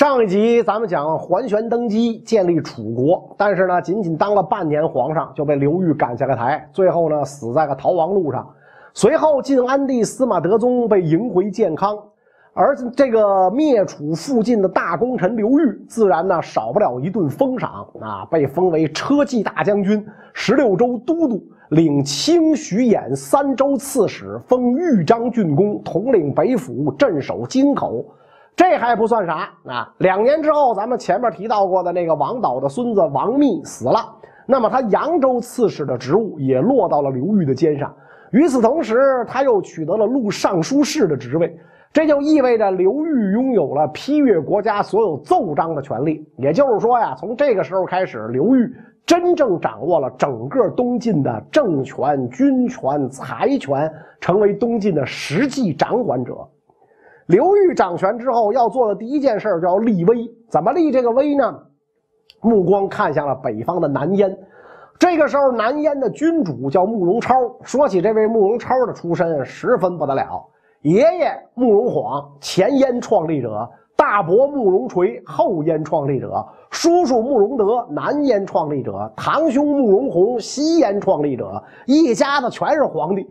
上一集咱们讲桓玄登基建立楚国，但是呢，仅仅当了半年皇上就被刘裕赶下了台，最后呢死在了逃亡路上。随后晋安帝司马德宗被迎回建康，而这个灭楚附近的大功臣刘裕，自然呢少不了一顿封赏啊，被封为车骑大将军、十六州都督，领清徐兖三州刺史，封豫章郡公，统领北府，镇守京口。这还不算啥啊！两年之后，咱们前面提到过的那个王导的孙子王密死了，那么他扬州刺史的职务也落到了刘裕的肩上。与此同时，他又取得了录尚书事的职位，这就意味着刘裕拥有了批阅国家所有奏章的权利。也就是说呀，从这个时候开始，刘裕真正掌握了整个东晋的政权、军权、财权，成为东晋的实际掌管者。刘裕掌权之后要做的第一件事就要立威，怎么立这个威呢？目光看向了北方的南燕。这个时候，南燕的君主叫慕容超。说起这位慕容超的出身，十分不得了。爷爷慕容晃，前燕创立者；大伯慕容垂，后燕创立者；叔叔慕容德，南燕创立者；堂兄慕容宏，西燕创立者。一家子全是皇帝。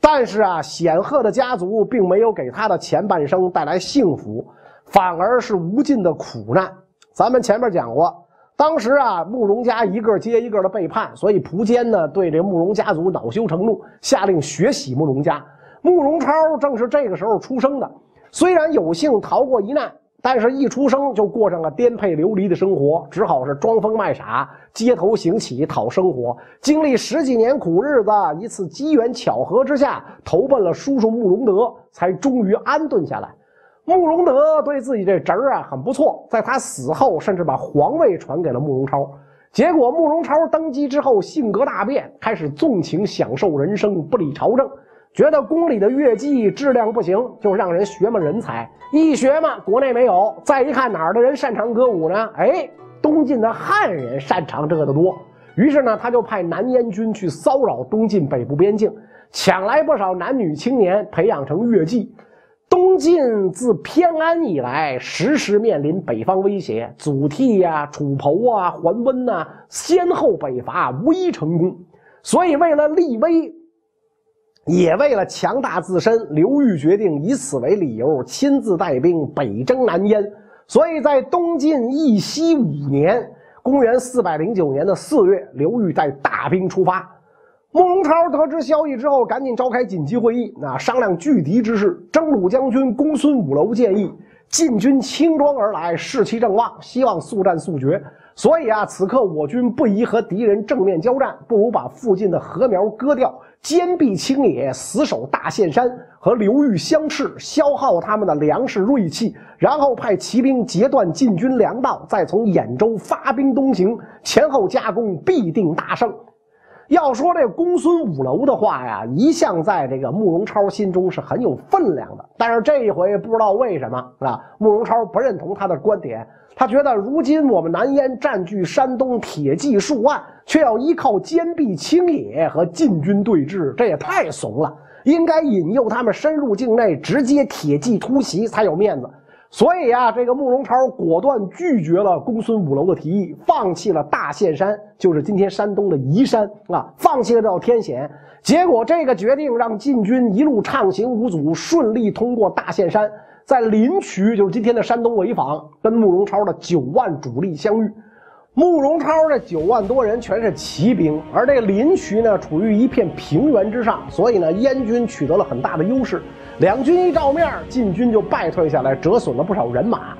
但是啊，显赫的家族并没有给他的前半生带来幸福，反而是无尽的苦难。咱们前面讲过，当时啊，慕容家一个接一个的背叛，所以苻坚呢对这慕容家族恼羞成怒，下令血洗慕容家。慕容超正是这个时候出生的，虽然有幸逃过一难。但是，一出生就过上了颠沛流离的生活，只好是装疯卖傻，街头行乞讨生活。经历十几年苦日子，一次机缘巧合之下，投奔了叔叔慕容德，才终于安顿下来。慕容德对自己这侄儿啊很不错，在他死后，甚至把皇位传给了慕容超。结果，慕容超登基之后，性格大变，开始纵情享受人生，不理朝政。觉得宫里的乐伎质量不行，就让人学嘛人才。一学嘛，国内没有。再一看哪儿的人擅长歌舞呢？哎，东晋的汉人擅长这个的多。于是呢，他就派南燕军去骚扰东晋北部边境，抢来不少男女青年，培养成乐伎。东晋自偏安以来，时时面临北方威胁，祖逖呀、楚侯啊、桓温呐，先后北伐，无一成功。所以为了立威。也为了强大自身，刘裕决定以此为理由，亲自带兵北征南燕。所以在东晋义熙五年（公元409年的四月），刘裕带大兵出发。慕容超得知消息之后，赶紧召开紧急会议，那商量拒敌之事。征虏将军公孙五楼建议，晋军轻装而来，士气正旺，希望速战速决。所以啊，此刻我军不宜和敌人正面交战，不如把附近的禾苗割掉。坚壁清野，死守大岘山，和刘裕相斥，消耗他们的粮食锐气，然后派骑兵截断晋军粮道，再从兖州发兵东行，前后夹攻，必定大胜。要说这公孙五楼的话呀，一向在这个慕容超心中是很有分量的。但是这一回不知道为什么啊，慕容超不认同他的观点。他觉得如今我们南燕占据山东铁骑数万，却要依靠坚壁清野和晋军对峙，这也太怂了。应该引诱他们深入境内，直接铁骑突袭才有面子。所以啊，这个慕容超果断拒绝了公孙五楼的提议，放弃了大岘山，就是今天山东的沂山啊，放弃了这道天险。结果这个决定让晋军一路畅行无阻，顺利通过大岘山，在临渠，就是今天的山东潍坊，跟慕容超的九万主力相遇。慕容超这九万多人全是骑兵，而这临渠呢，处于一片平原之上，所以呢，燕军取得了很大的优势。两军一照面，晋军就败退下来，折损了不少人马。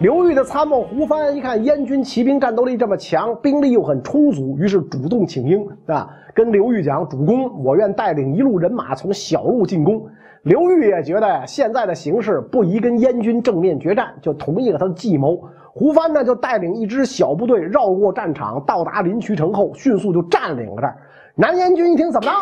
刘裕的参谋胡藩一看燕军骑兵战斗力这么强，兵力又很充足，于是主动请缨啊，跟刘裕讲：“主公，我愿带领一路人马从小路进攻。”刘裕也觉得现在的形势不宜跟燕军正面决战，就同意了他的计谋。胡藩呢，就带领一支小部队绕过战场，到达临渠城后，迅速就占领了这儿。南燕军一听，怎么着？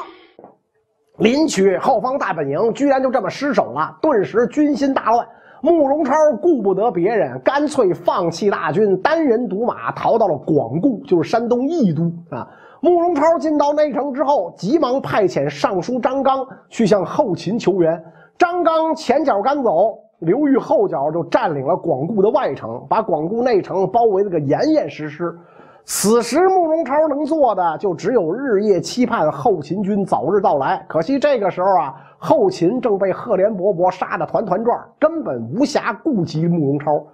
临渠后方大本营居然就这么失守了，顿时军心大乱。慕容超顾不得别人，干脆放弃大军，单人独马逃到了广固，就是山东益都啊。慕容超进到内城之后，急忙派遣尚书张刚去向后秦求援。张刚前脚赶走，刘裕后脚就占领了广固的外城，把广固内城包围了个严严实实。此时慕容超能做的就只有日夜期盼后秦军早日到来。可惜这个时候啊，后秦正被赫连勃勃杀得团团转，根本无暇顾及慕容超。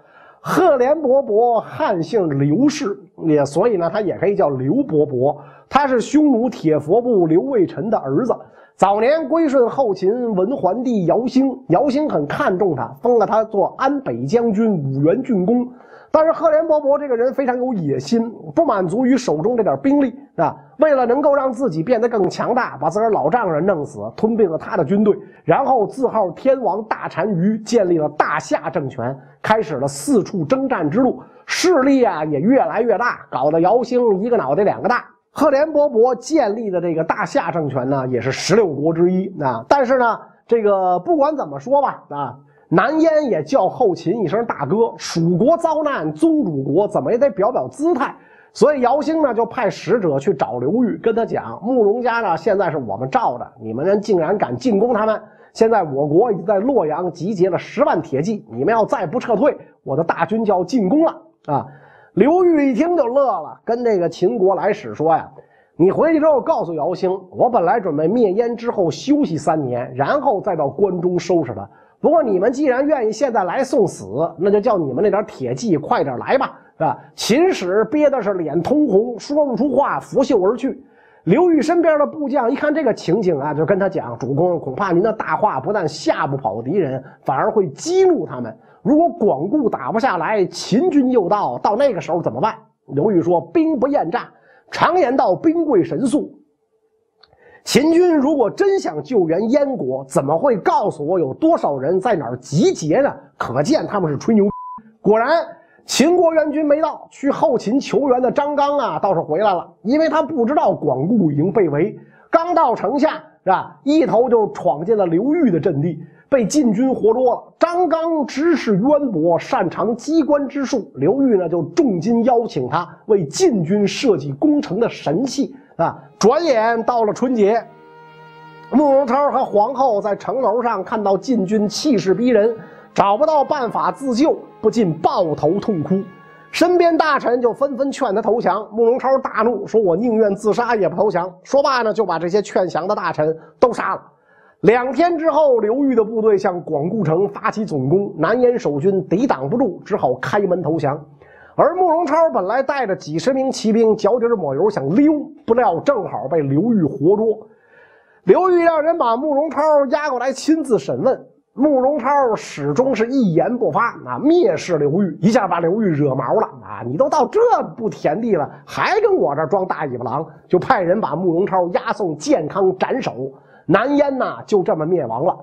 赫连勃勃汉姓刘氏，也所以呢，他也可以叫刘伯伯。他是匈奴铁佛部刘卫臣的儿子。早年归顺后秦文桓帝姚兴，姚兴很看重他，封了他做安北将军、五原郡公。但是赫连勃勃这个人非常有野心，不满足于手中这点兵力啊，为了能够让自己变得更强大，把自个儿老丈人弄死，吞并了他的军队，然后自号天王大单于，建立了大夏政权，开始了四处征战之路，势力啊也越来越大，搞得姚兴一个脑袋两个大。赫连勃勃建立的这个大夏政权呢，也是十六国之一啊。但是呢，这个不管怎么说吧，啊，南燕也叫后秦一声大哥，蜀国遭难，宗主国怎么也得表表姿态。所以姚兴呢，就派使者去找刘裕，跟他讲：慕容家呢，现在是我们罩着，你们人竟然敢进攻他们。现在我国已经在洛阳集结了十万铁骑，你们要再不撤退，我的大军就要进攻了啊！刘裕一听就乐了，跟这个秦国来使说呀：“你回去之后告诉姚兴，我本来准备灭燕之后休息三年，然后再到关中收拾他。不过你们既然愿意现在来送死，那就叫你们那点铁骑快点来吧，是吧？”秦使憋的是脸通红，说不出话，拂袖而去。刘裕身边的部将一看这个情景啊，就跟他讲：“主公，恐怕您的大话不但吓不跑敌人，反而会激怒他们。”如果广固打不下来，秦军又到，到那个时候怎么办？刘裕说：“兵不厌诈，常言道，兵贵神速。秦军如果真想救援燕国，怎么会告诉我有多少人在哪儿集结呢？可见他们是吹牛。果然，秦国援军没到，去后秦求援的张刚啊，倒是回来了，因为他不知道广固已经被围，刚到城下是吧，一头就闯进了刘裕的阵地。”被晋军活捉了。张刚知识渊博，擅长机关之术。刘裕呢，就重金邀请他为晋军设计攻城的神器啊。转眼到了春节，慕容超和皇后在城楼上看到晋军气势逼人，找不到办法自救，不禁抱头痛哭。身边大臣就纷纷劝他投降。慕容超大怒，说：“我宁愿自杀也不投降。”说罢呢，就把这些劝降的大臣都杀了。两天之后，刘裕的部队向广固城发起总攻，南燕守军抵挡不住，只好开门投降。而慕容超本来带着几十名骑兵，脚底抹油想溜，不料正好被刘裕活捉。刘裕让人把慕容超押过来亲自审问，慕容超始终是一言不发，啊，蔑视刘裕，一下把刘裕惹毛了啊！你都到这步田地了，还跟我这装大尾巴狼，就派人把慕容超押送建康斩首。南燕呐，就这么灭亡了。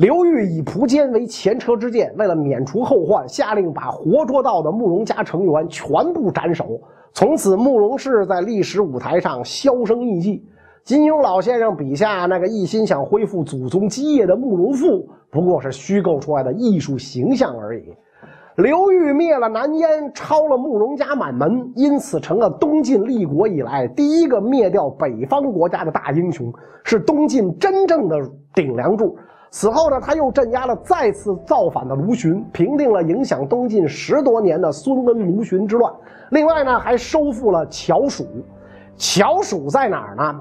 刘裕以蒲坚为前车之鉴，为了免除后患，下令把活捉到的慕容家成员全部斩首。从此，慕容氏在历史舞台上销声匿迹。金庸老先生笔下那个一心想恢复祖宗基业的慕容复，不过是虚构出来的艺术形象而已。刘裕灭了南燕，抄了慕容家满门，因此成了东晋立国以来第一个灭掉北方国家的大英雄，是东晋真正的顶梁柱。此后呢，他又镇压了再次造反的卢循，平定了影响东晋十多年的孙恩卢循之乱。另外呢，还收复了乔蜀。乔蜀在哪儿呢？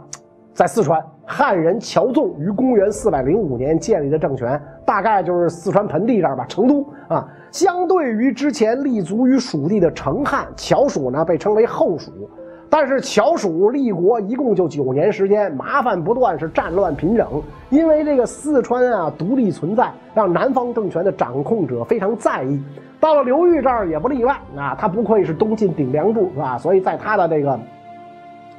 在四川。汉人乔纵于公元四百零五年建立的政权，大概就是四川盆地这儿吧，成都啊。相对于之前立足于蜀地的成汉，乔蜀呢被称为后蜀。但是乔蜀立国一共就九年时间，麻烦不断，是战乱频整。因为这个四川啊独立存在，让南方政权的掌控者非常在意。到了刘裕这儿也不例外啊，他不愧是东晋顶梁柱，是吧？所以在他的这个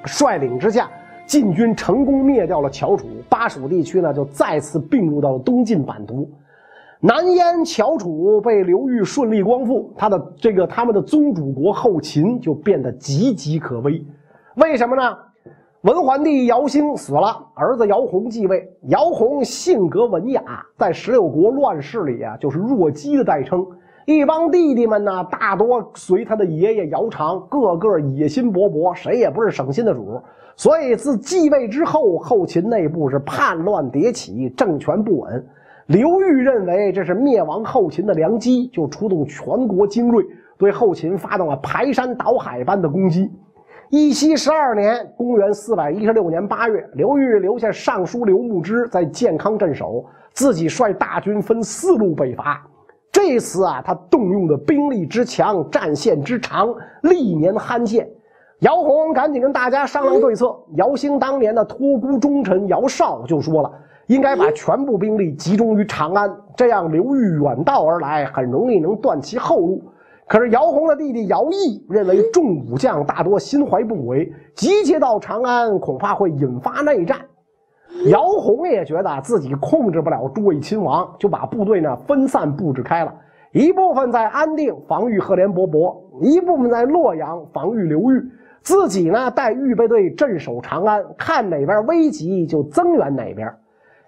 率领之下。晋军成功灭掉了乔楚，巴蜀地区呢就再次并入到了东晋版图。南燕、乔楚被刘裕顺利光复，他的这个他们的宗主国后秦就变得岌岌可危。为什么呢？文桓帝姚兴死了，儿子姚泓继位。姚泓性格文雅，在十六国乱世里啊，就是弱鸡的代称。一帮弟弟们呢，大多随他的爷爷姚长，个个野心勃勃，谁也不是省心的主。所以自继位之后，后秦内部是叛乱迭起，政权不稳。刘裕认为这是灭亡后秦的良机，就出动全国精锐对后秦发动了排山倒海般的攻击。义熙十二年（公元416年8月），刘裕留下尚书刘牧之在建康镇守，自己率大军分四路北伐。这次啊，他动用的兵力之强，战线之长，历年罕见。姚洪赶紧跟大家商量对策。姚兴当年的托孤忠臣姚绍就说了。应该把全部兵力集中于长安，这样刘裕远道而来，很容易能断其后路。可是姚洪的弟弟姚毅认为众武将大多心怀不轨，集结到长安恐怕会引发内战。姚洪也觉得自己控制不了诸位亲王，就把部队呢分散布置开了，一部分在安定防御赫连勃勃，一部分在洛阳防御刘裕，自己呢带预备队镇守长安，看哪边危急就增援哪边。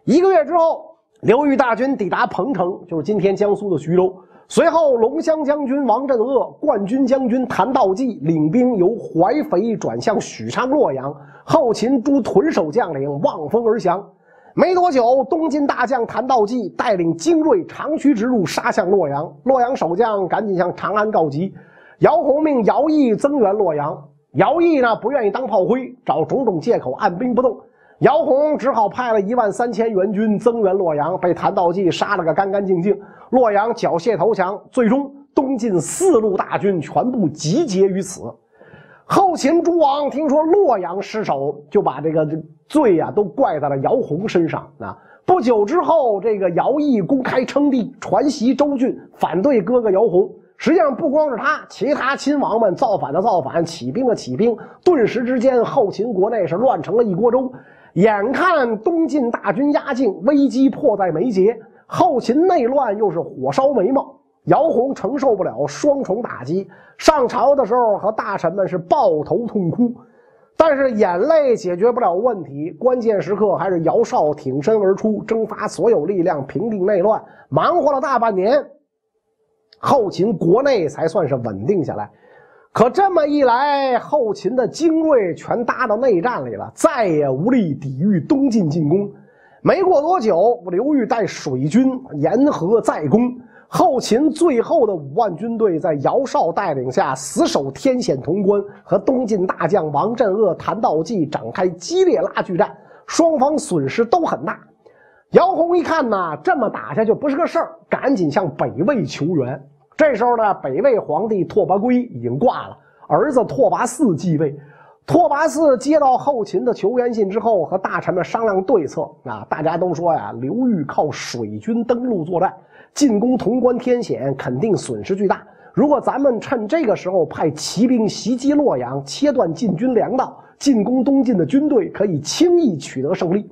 一个月之后，刘裕大军抵达彭城，就是今天江苏的徐州。随后，龙骧将军王镇恶、冠军将军谭道济领兵由淮肥转向许昌、洛阳。后秦诸屯守将领望风而降。没多久，东晋大将谭道济带领精锐长驱直入，杀向洛阳。洛阳守将赶紧向长安告急。姚洪命姚毅增援洛阳。姚毅呢，不愿意当炮灰，找种种借口按兵不动。姚洪只好派了一万三千援军增援洛阳，被谭道济杀了个干干净净。洛阳缴械投降，最终东晋四路大军全部集结于此。后秦诸王听说洛阳失守，就把这个罪呀都怪在了姚洪身上啊。不久之后，这个姚毅公开称帝，传袭周郡，反对哥哥姚洪。实际上不光是他，其他亲王们造反的造反，起兵的起兵，顿时之间后秦国内是乱成了一锅粥。眼看东晋大军压境，危机迫在眉睫，后秦内乱又是火烧眉毛，姚洪承受不了双重打击，上朝的时候和大臣们是抱头痛哭。但是眼泪解决不了问题，关键时刻还是姚绍挺身而出，征发所有力量平定内乱，忙活了大半年，后秦国内才算是稳定下来。可这么一来，后秦的精锐全搭到内战里了，再也无力抵御东晋进攻。没过多久，刘裕带水军沿河再攻，后秦最后的五万军队在姚绍带领下死守天险潼关，和东晋大将王镇恶、谭道济展开激烈拉锯战，双方损失都很大。姚洪一看呐，这么打下去不是个事儿，赶紧向北魏求援。这时候呢，北魏皇帝拓跋圭已经挂了，儿子拓跋嗣继位。拓跋嗣接到后秦的求援信之后，和大臣们商量对策。啊，大家都说呀，刘裕靠水军登陆作战，进攻潼关天险，肯定损失巨大。如果咱们趁这个时候派骑兵袭击洛阳，切断晋军粮道，进攻东晋的军队，可以轻易取得胜利。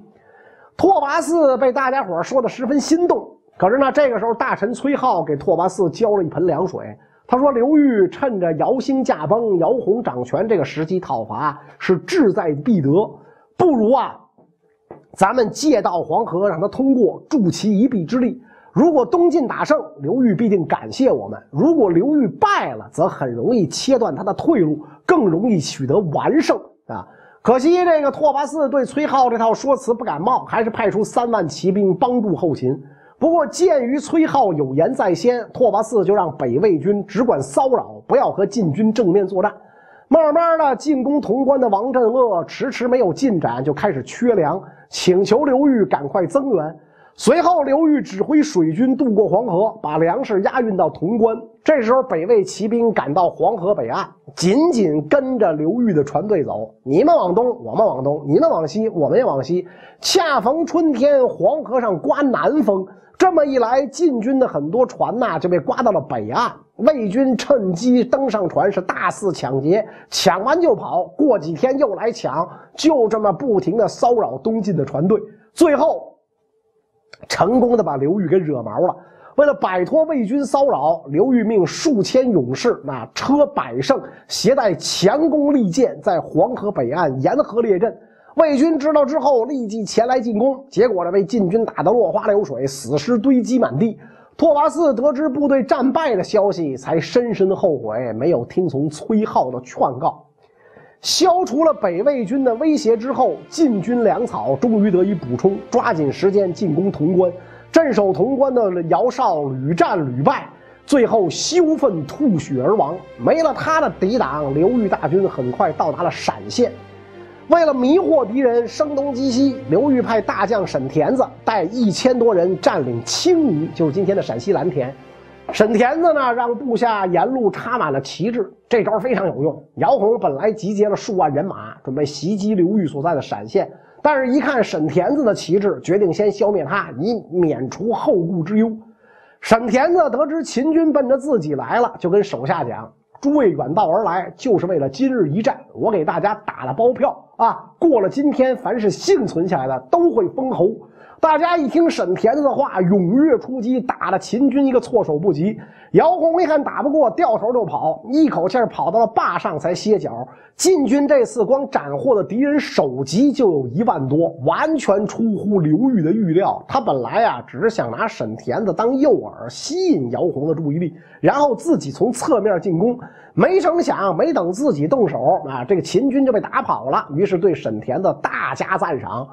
拓跋嗣被大家伙说的十分心动。可是呢，这个时候大臣崔浩给拓跋嗣浇了一盆凉水。他说：“刘裕趁着姚兴驾崩、姚洪掌权这个时机讨伐，是志在必得。不如啊，咱们借道黄河，让他通过，助其一臂之力。如果东晋打胜，刘裕必定感谢我们；如果刘裕败了，则很容易切断他的退路，更容易取得完胜啊！可惜这个拓跋嗣对崔浩这套说辞不感冒，还是派出三万骑兵帮助后勤。”不过，鉴于崔浩有言在先，拓跋嗣就让北魏军只管骚扰，不要和晋军正面作战。慢慢的，进攻潼关的王镇恶迟迟没有进展，就开始缺粮，请求刘裕赶快增援。随后，刘裕指挥水军渡过黄河，把粮食押运到潼关。这时候，北魏骑兵赶到黄河北岸，紧紧跟着刘裕的船队走。你们往东，我们往东；你们往西，我们也往西。恰逢春天，黄河上刮南风。这么一来，晋军的很多船呐就被刮到了北岸，魏军趁机登上船，是大肆抢劫，抢完就跑。过几天又来抢，就这么不停的骚扰东晋的船队，最后成功的把刘裕给惹毛了。为了摆脱魏军骚扰，刘裕命数千勇士那车百乘，携带强弓利箭，在黄河北岸沿河列阵。魏军知道之后，立即前来进攻，结果呢，被晋军打得落花流水，死尸堆积满地。拓跋嗣得知部队战败的消息，才深深后悔没有听从崔浩的劝告。消除了北魏军的威胁之后，晋军粮草终于得以补充，抓紧时间进攻潼关。镇守潼关的姚绍屡战屡败，最后羞愤吐血而亡。没了他的抵挡，刘裕大军很快到达了陕县。为了迷惑敌人，声东击西，刘裕派大将沈田子带一千多人占领青泥，就是今天的陕西蓝田。沈田子呢，让部下沿路插满了旗帜，这招非常有用。姚洪本来集结了数万人马，准备袭击刘裕所在的陕县，但是，一看沈田子的旗帜，决定先消灭他，以免除后顾之忧。沈田子得知秦军奔着自己来了，就跟手下讲。诸位远道而来，就是为了今日一战。我给大家打了包票啊！过了今天，凡是幸存下来的都会封侯。大家一听沈田子的话，踊跃出击，打了秦军一个措手不及。姚洪一看打不过，掉头就跑，一口气跑到了坝上才歇脚。晋军这次光斩获的敌人首级就有一万多，完全出乎刘裕的预料。他本来啊，只是想拿沈田子当诱饵，吸引姚洪的注意力，然后自己从侧面进攻。没成想，没等自己动手啊，这个秦军就被打跑了。于是对沈田子大加赞赏。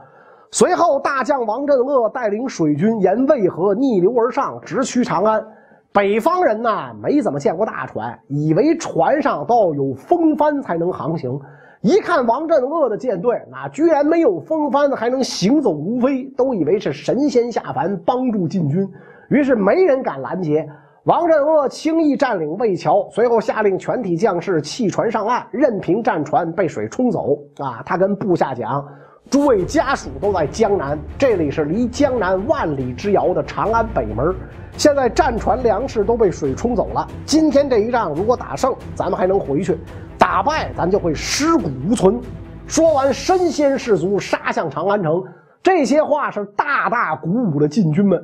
随后，大将王镇恶带领水军沿渭河逆流而上，直趋长安。北方人呐，没怎么见过大船，以为船上都要有风帆才能航行。一看王镇恶的舰队，那居然没有风帆，还能行走如飞，都以为是神仙下凡帮助晋军。于是没人敢拦截。王镇恶轻易占领魏桥，随后下令全体将士弃船上岸，任凭战船被水冲走。啊，他跟部下讲。诸位家属都在江南，这里是离江南万里之遥的长安北门。现在战船粮食都被水冲走了。今天这一仗如果打胜，咱们还能回去；打败，咱就会尸骨无存。说完，身先士卒，杀向长安城。这些话是大大鼓舞了禁军们。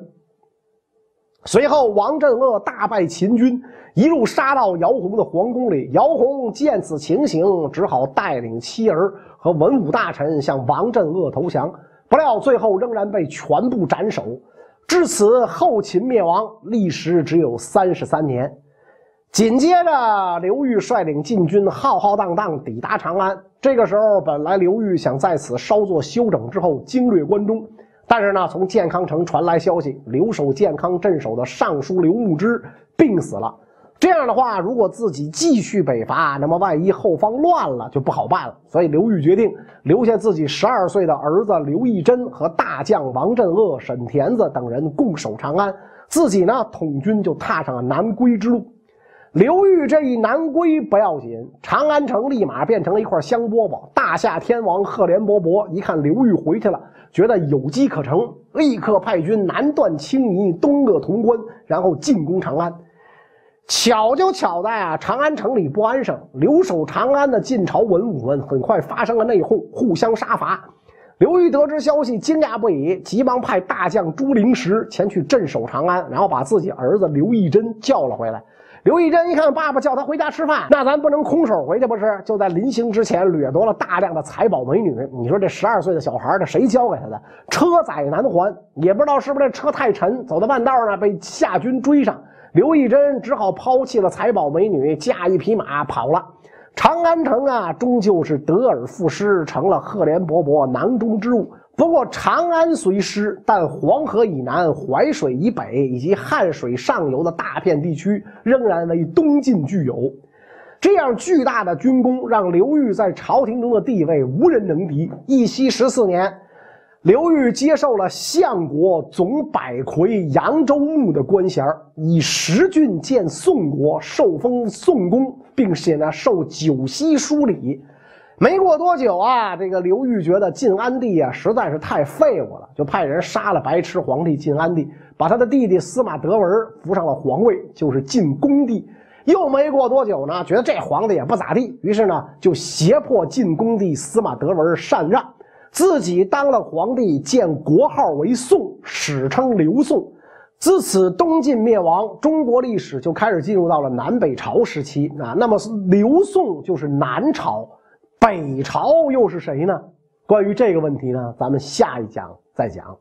随后，王镇恶大败秦军，一路杀到姚洪的皇宫里。姚洪见此情形，只好带领妻儿。和文武大臣向王镇恶投降，不料最后仍然被全部斩首。至此，后秦灭亡，历时只有三十三年。紧接着，刘裕率领晋军浩浩荡荡抵达长安。这个时候，本来刘裕想在此稍作休整之后经略关中，但是呢，从建康城传来消息，留守建康镇守的尚书刘牧之病死了。这样的话，如果自己继续北伐，那么万一后方乱了，就不好办了。所以刘裕决定留下自己十二岁的儿子刘义珍和大将王镇恶、沈田子等人共守长安，自己呢统军就踏上了南归之路。刘裕这一南归不要紧，长安城立马变成了一块香饽饽。大夏天王赫连勃勃一看刘裕回去了，觉得有机可乘，立刻派军南断青泥，东扼潼关，然后进攻长安。巧就巧在啊，长安城里不安生，留守长安的晋朝文武们很快发生了内讧，互相杀伐。刘裕得知消息，惊讶不已，急忙派大将朱灵石前去镇守长安，然后把自己儿子刘义珍叫了回来。刘义珍一看爸爸叫他回家吃饭，那咱不能空手回去不是？就在临行之前掠夺了大量的财宝美女。你说这十二岁的小孩，这谁教给他的？车载难还，也不知道是不是这车太沉，走到半道呢被夏军追上。刘义珍只好抛弃了财宝美女，驾一匹马跑了。长安城啊，终究是得而复失，成了赫连勃勃囊中之物。不过，长安虽失，但黄河以南、淮水以北以及汉水上游的大片地区，仍然为东晋具有。这样巨大的军功，让刘裕在朝廷中的地位无人能敌。义熙十四年。刘裕接受了相国总百魁扬州牧的官衔，以十郡建宋国，受封宋公，并且呢受九锡书礼。没过多久啊，这个刘裕觉得晋安帝啊实在是太废物了，就派人杀了白痴皇帝晋安帝，把他的弟弟司马德文扶上了皇位，就是晋恭帝。又没过多久呢，觉得这皇帝也不咋地，于是呢就胁迫晋恭帝司马德文禅让。自己当了皇帝，建国号为宋，史称刘宋。自此，东晋灭亡，中国历史就开始进入到了南北朝时期啊。那么，刘宋就是南朝，北朝又是谁呢？关于这个问题呢，咱们下一讲再讲。